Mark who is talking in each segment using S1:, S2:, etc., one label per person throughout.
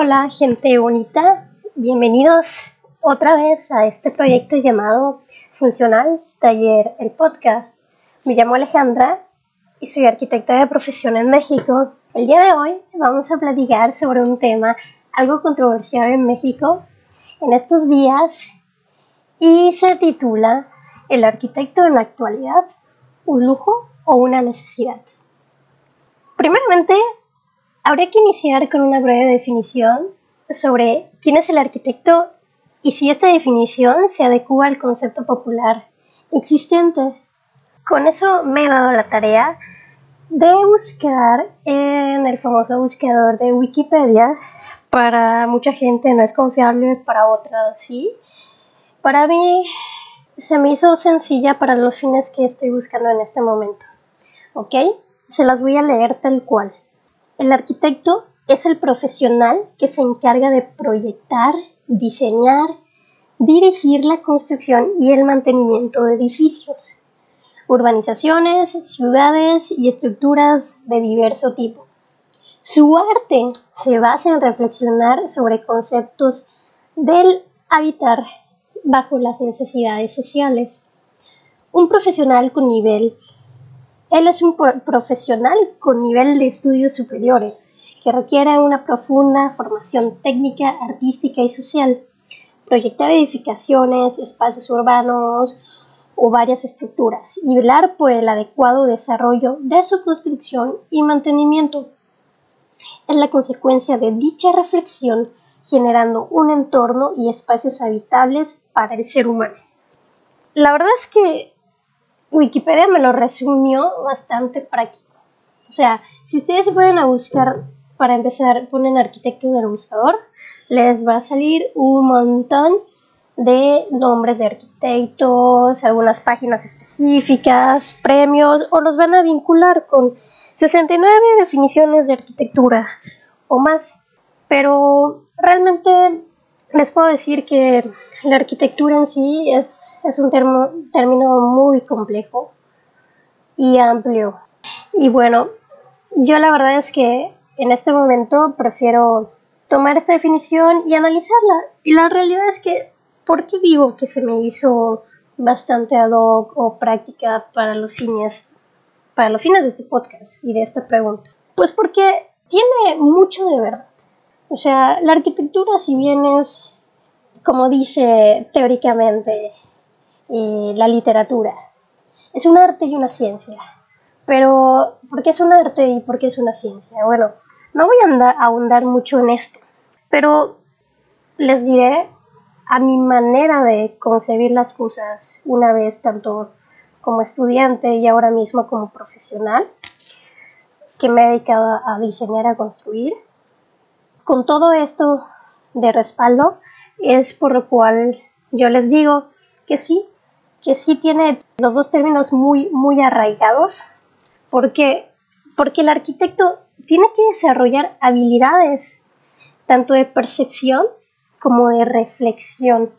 S1: Hola gente bonita, bienvenidos otra vez a este proyecto llamado Funcional Taller el Podcast. Me llamo Alejandra y soy arquitecta de profesión en México. El día de hoy vamos a platicar sobre un tema algo controversial en México en estos días y se titula ¿El arquitecto en la actualidad? ¿Un lujo o una necesidad? Primeramente, habría que iniciar con una breve definición sobre quién es el arquitecto y si esta definición se adecua al concepto popular existente. Con eso me he dado la tarea de buscar en el famoso buscador de Wikipedia. Para mucha gente no es confiable, para otras sí. Para mí se me hizo sencilla para los fines que estoy buscando en este momento. ¿Ok? Se las voy a leer tal cual. El arquitecto es el profesional que se encarga de proyectar, diseñar, dirigir la construcción y el mantenimiento de edificios, urbanizaciones, ciudades y estructuras de diverso tipo. Su arte se basa en reflexionar sobre conceptos del habitar bajo las necesidades sociales. Un profesional con nivel, él es un profesional con nivel de estudios superiores, que requiere una profunda formación técnica, artística y social. Proyectar edificaciones, espacios urbanos o varias estructuras y velar por el adecuado desarrollo de su construcción y mantenimiento. Es la consecuencia de dicha reflexión generando un entorno y espacios habitables para el ser humano. La verdad es que Wikipedia me lo resumió bastante práctico. O sea, si ustedes se pueden a buscar, para empezar, ponen arquitecto en el buscador, les va a salir un montón de nombres de arquitectos, algunas páginas específicas, premios, o los van a vincular con 69 definiciones de arquitectura o más. Pero realmente les puedo decir que la arquitectura en sí es, un término muy complejo y amplio. Y bueno, yo la verdad es que en este momento prefiero tomar esta definición y analizarla. Y la realidad es que, ¿por qué digo que se me hizo bastante ad hoc o práctica para los fines, para los fines de este podcast y de esta pregunta? Pues porque tiene mucho de verdad. O sea, la arquitectura, si bien es, como dice teóricamente la literatura, es un arte y una ciencia. Pero, ¿por qué es un arte y por qué es una ciencia? Bueno, no voy a ahondar mucho en esto, pero les diré a mi manera de concebir las cosas una vez tanto como estudiante y ahora mismo como profesional que me he dedicado a diseñar, a construir con todo esto de respaldo es por lo cual yo les digo que sí, que sí tiene los dos términos muy, muy arraigados, porque, porque el arquitecto tiene que desarrollar habilidades tanto de percepción como de reflexión.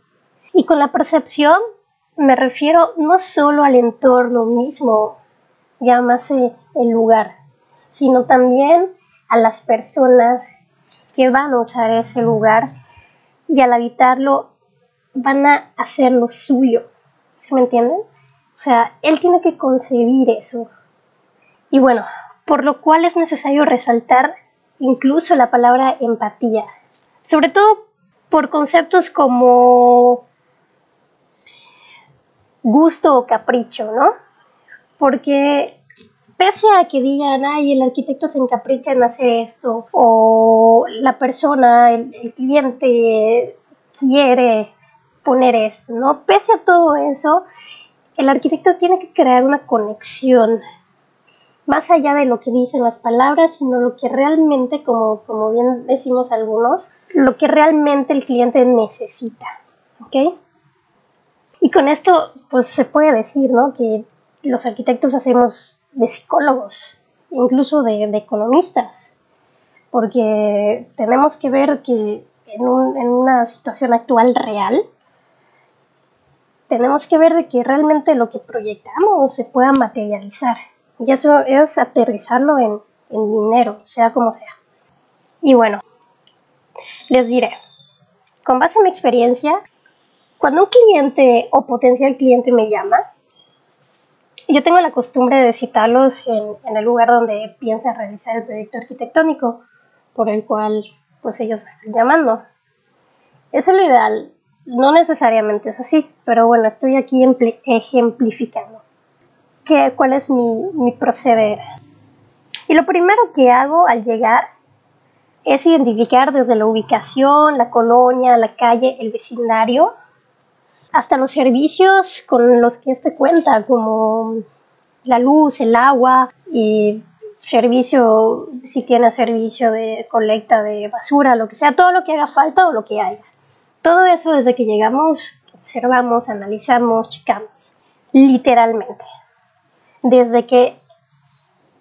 S1: Y con la percepción me refiero no solo al entorno mismo, llámase el lugar, sino también a las personas que van a usar ese lugar y al habitarlo van a hacer lo suyo. ¿Se me entienden? O sea, él tiene que concebir eso. Y bueno, por lo cual es necesario resaltar incluso la palabra empatía, sobre todo por conceptos como gusto o capricho, ¿no? Porque pese a que digan, ay, el arquitecto se encapricha en hacer esto, o la persona, el, cliente quiere poner esto, ¿no? Pese a todo eso, el arquitecto tiene que crear una conexión más allá de lo que dicen las palabras, sino lo que realmente, como, como bien decimos algunos, lo que realmente el cliente necesita, ¿ok? Y con esto, pues se puede decir, ¿no? Que los arquitectos hacemos de psicólogos, incluso de, economistas, porque tenemos que ver que en, una situación actual real, tenemos que ver de que realmente lo que proyectamos se pueda materializar. Y eso es aterrizarlo en, dinero, sea como sea. Y bueno, Les diré, con base en mi experiencia, cuando un cliente o potencial cliente me llama, yo tengo la costumbre de citarlos en, el lugar donde piensa realizar el proyecto arquitectónico por el cual pues ellos me están llamando. Eso es lo ideal, no necesariamente es así, pero bueno, estoy aquí ejemplificando. ¿Qué, ¿Cuál es mi, mi proceder? Y lo primero que hago al llegar es identificar desde la ubicación, la colonia, la calle, el vecindario, hasta los servicios con los que este cuenta, como la luz, el agua y servicio, si tiene servicio de colecta de basura, lo que sea, todo lo que haga falta o lo que haya. Todo eso desde que llegamos, observamos, analizamos, checamos, literalmente. Desde que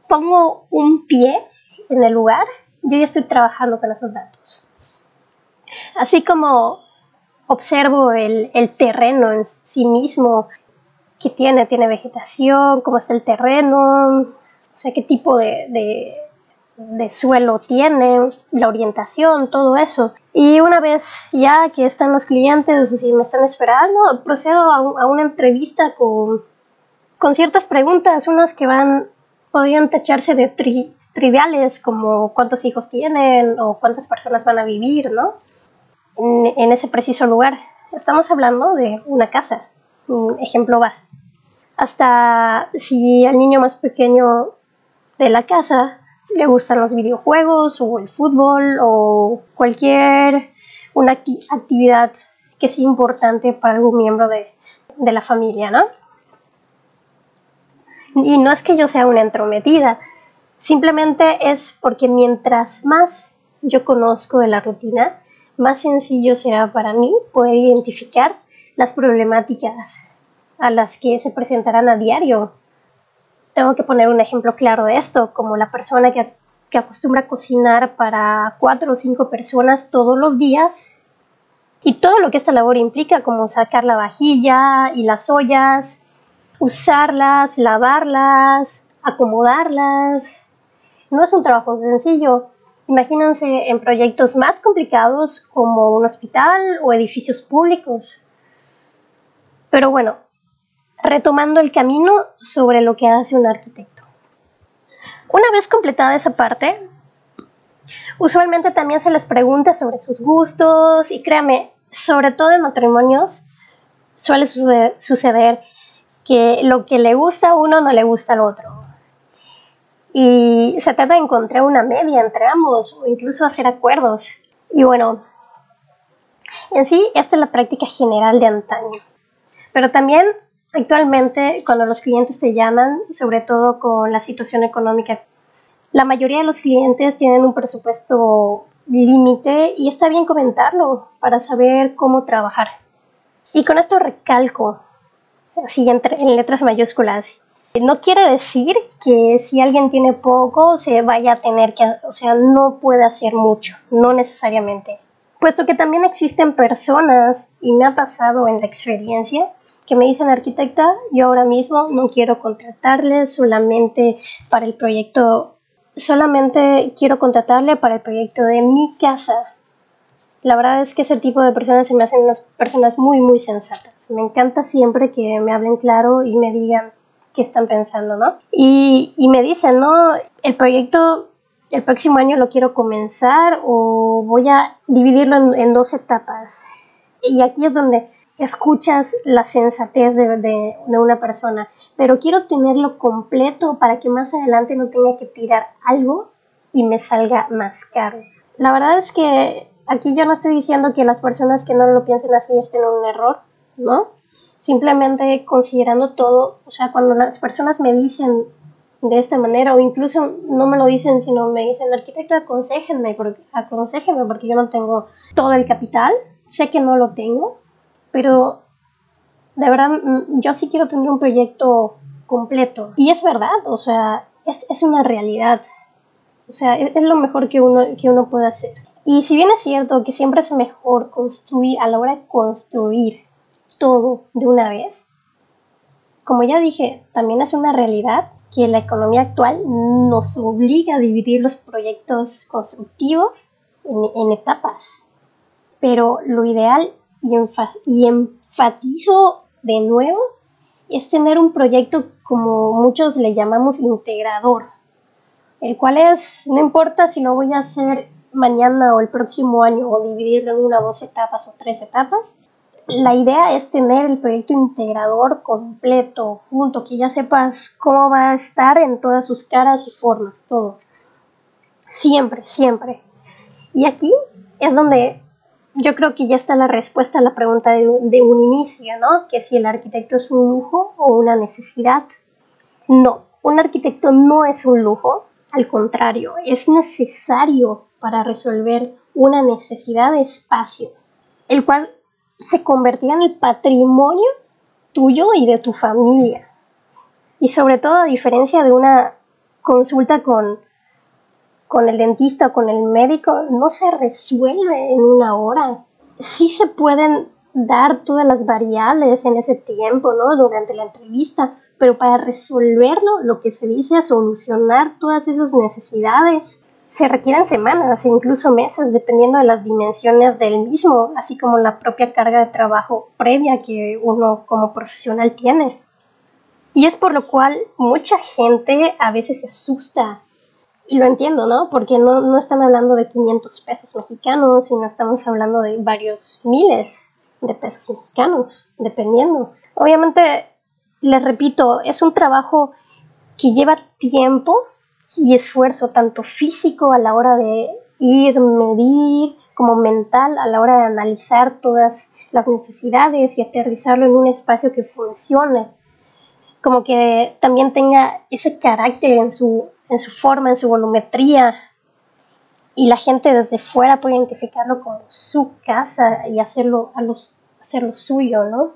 S1: pongo un pie en el lugar, yo ya estoy trabajando con esos datos. Así como observo el, terreno en sí mismo, que tiene, tiene vegetación, cómo está el terreno, o sea, qué tipo de, de, suelo tiene, la orientación, todo eso. Y una vez ya que están los clientes, si me están esperando, procedo a, una entrevista con, con ciertas preguntas, unas que van podrían tacharse de triviales como cuántos hijos tienen o cuántas personas van a vivir, ¿no? En, ese preciso lugar. Estamos hablando de una casa, un ejemplo base. Hasta si al niño más pequeño de la casa le gustan los videojuegos o el fútbol o cualquier una actividad que sea importante para algún miembro de, de la familia, ¿no? Y no es que yo sea una entrometida, simplemente es porque mientras más yo conozco de la rutina, más sencillo será para mí poder identificar las problemáticas a las que se presentarán a diario. Tengo que poner un ejemplo claro de esto, como la persona que, que acostumbra a cocinar para cuatro o cinco personas todos los días y todo lo que esta labor implica, como sacar la vajilla y las ollas, usarlas, lavarlas, acomodarlas. No es un trabajo sencillo. Imagínense en proyectos más complicados como un hospital o edificios públicos. Pero bueno, retomando el camino sobre lo que hace un arquitecto. Una vez completada esa parte, usualmente también se les pregunta sobre sus gustos y créame, sobre todo en matrimonios, suele suceder que lo que le gusta a uno no le gusta al otro. Y se trata de encontrar una media entre ambos o incluso hacer acuerdos. Y bueno, en sí, esta es la práctica general de antaño. Pero también actualmente, cuando los clientes te llaman, sobre todo con la situación económica, la mayoría de los clientes tienen un presupuesto límite y está bien comentarlo para saber cómo trabajar. Y con esto recalco así en, letras mayúsculas. No quiere decir que si alguien tiene poco se vaya a tener que, o sea, no puede hacer mucho, no necesariamente. Puesto que también existen personas, y me ha pasado en la experiencia, que me dicen arquitecta, yo ahora mismo no quiero contratarle solamente para el proyecto, solamente quiero contratarle para el proyecto de mi casa. La verdad es que ese tipo de personas se me hacen unas personas muy, muy sensatas. Me encanta siempre que me hablen claro y me digan qué están pensando, ¿no? Y, me dicen, ¿no? El proyecto el próximo año lo quiero comenzar o voy a dividirlo en, dos etapas. Y aquí es donde escuchas la sensatez de, de, una persona, pero quiero tenerlo completo para que más adelante no tenga que tirar algo y me salga más caro. La verdad es que aquí yo no estoy diciendo que las personas que no lo piensen así estén en un error, ¿no? Simplemente considerando todo, o sea, cuando las personas me dicen de esta manera, o incluso no me lo dicen, sino me dicen, arquitecta, aconsejenme, porque, aconsejenme, porque yo no tengo todo el capital, sé que no lo tengo, pero de verdad mm, yo sí quiero tener un proyecto completo. Y es verdad, o sea, es, es una realidad. O sea, es, es, lo mejor que uno, que uno puede hacer. Y si bien es cierto que siempre es mejor construir, a la hora de construir, todo de una vez. Como ya dije, también es una realidad que la economía actual nos obliga a dividir los proyectos constructivos en, etapas. Pero lo ideal, y, enfatizo de nuevo, es tener un proyecto como muchos le llamamos integrador, el cual es, no importa si lo voy a hacer mañana o el próximo año o dividirlo en una, dos etapas o tres etapas, la idea es tener el proyecto integrador completo, junto, que ya sepas cómo va a estar en todas sus caras y formas, todo. Siempre, siempre. Y aquí es donde yo creo que ya está la respuesta a la pregunta de, de un inicio, ¿no? Que si el arquitecto es un lujo o una necesidad. No, un arquitecto no es un lujo, al contrario, es necesario para resolver una necesidad de espacio, el cual se convertirá en el patrimonio tuyo y de tu familia. Y sobre todo a diferencia de una consulta con, con el dentista o con el médico, no se resuelve en una hora. Sí se pueden dar todas las variables en ese tiempo, ¿no? Durante la entrevista, pero para resolverlo, lo que se dice es solucionar todas esas necesidades se requieren semanas e incluso meses dependiendo de las dimensiones del mismo, así como la propia carga de trabajo previa que uno como profesional tiene. Y es por lo cual mucha gente a veces se asusta. Y lo entiendo, ¿no? Porque no, no están hablando de 500 pesos mexicanos, sino estamos hablando de varios miles de pesos mexicanos, dependiendo. Obviamente, les repito, es un trabajo que lleva tiempo y esfuerzo, tanto físico a la hora de ir, medir, como mental a la hora de analizar todas las necesidades y aterrizarlo en un espacio que funcione, como que también tenga ese carácter en su, en su forma, en su volumetría, y la gente desde fuera puede identificarlo como su casa y hacerlo, hacerlo suyo, ¿no?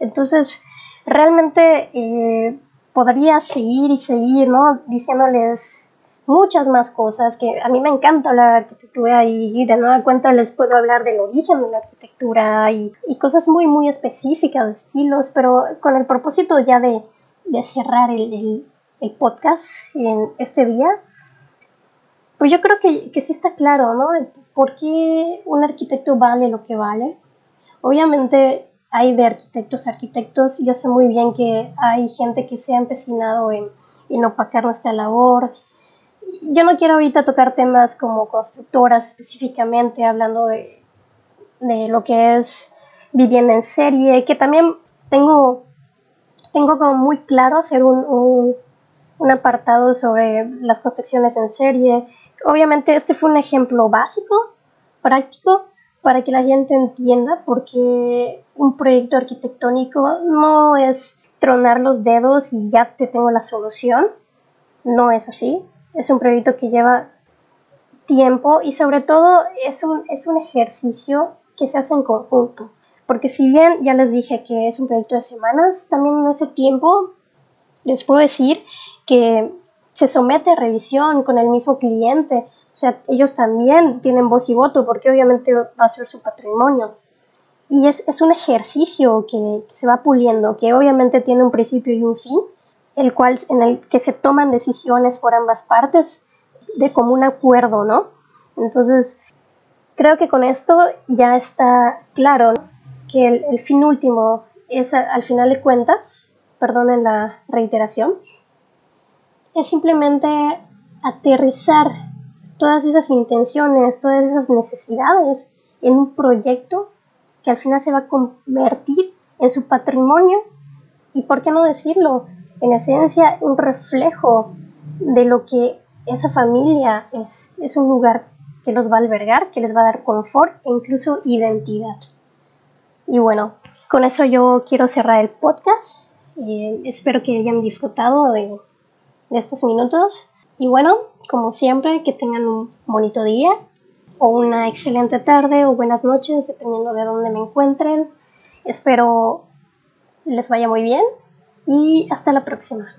S1: Entonces, realmente eh, podría seguir y seguir, ¿no? Diciéndoles muchas más cosas que a mí me encanta hablar de arquitectura y de nueva cuenta les puedo hablar del origen de la arquitectura y, cosas muy muy específicas, de estilos, pero con el propósito ya de, cerrar el, podcast en este día, pues yo creo que, que sí está claro, ¿no? ¿Por qué un arquitecto vale lo que vale? Obviamente hay de arquitectos a arquitectos, yo sé muy bien que hay gente que se ha empecinado en, en opacar nuestra labor, yo no quiero ahorita tocar temas como constructoras específicamente, hablando de, lo que es vivienda en serie, que también tengo, tengo como muy claro hacer un, un, apartado sobre las construcciones en serie. Obviamente este fue un ejemplo básico, práctico, para que la gente entienda porque un proyecto arquitectónico no es tronar los dedos y ya te tengo la solución. No es así. Es un proyecto que lleva tiempo y sobre todo es un, es un ejercicio que se hace en conjunto. Porque si bien ya les dije que es un proyecto de semanas, también en ese tiempo les puedo decir que se somete a revisión con el mismo cliente. O sea, ellos también tienen voz y voto porque obviamente va a ser su patrimonio. Y es, es un ejercicio que, se va puliendo, que obviamente tiene un principio y un fin, el cual, en el que se toman decisiones por ambas partes de común acuerdo, ¿no? Entonces, creo que con esto ya está claro que el, fin último es, al final de cuentas, perdonen la reiteración, es simplemente aterrizar todas esas intenciones, todas esas necesidades en un proyecto que al final se va a convertir en su patrimonio y, ¿por qué no decirlo?, en esencia un reflejo de lo que esa familia es. Es un lugar que los va a albergar, que les va a dar confort e incluso identidad. Y bueno, con eso yo quiero cerrar el podcast. Eh, espero que hayan disfrutado de, de estos minutos. Y bueno, como siempre, que tengan un bonito día o una excelente tarde o buenas noches, dependiendo de dónde me encuentren. Espero les vaya muy bien y hasta la próxima.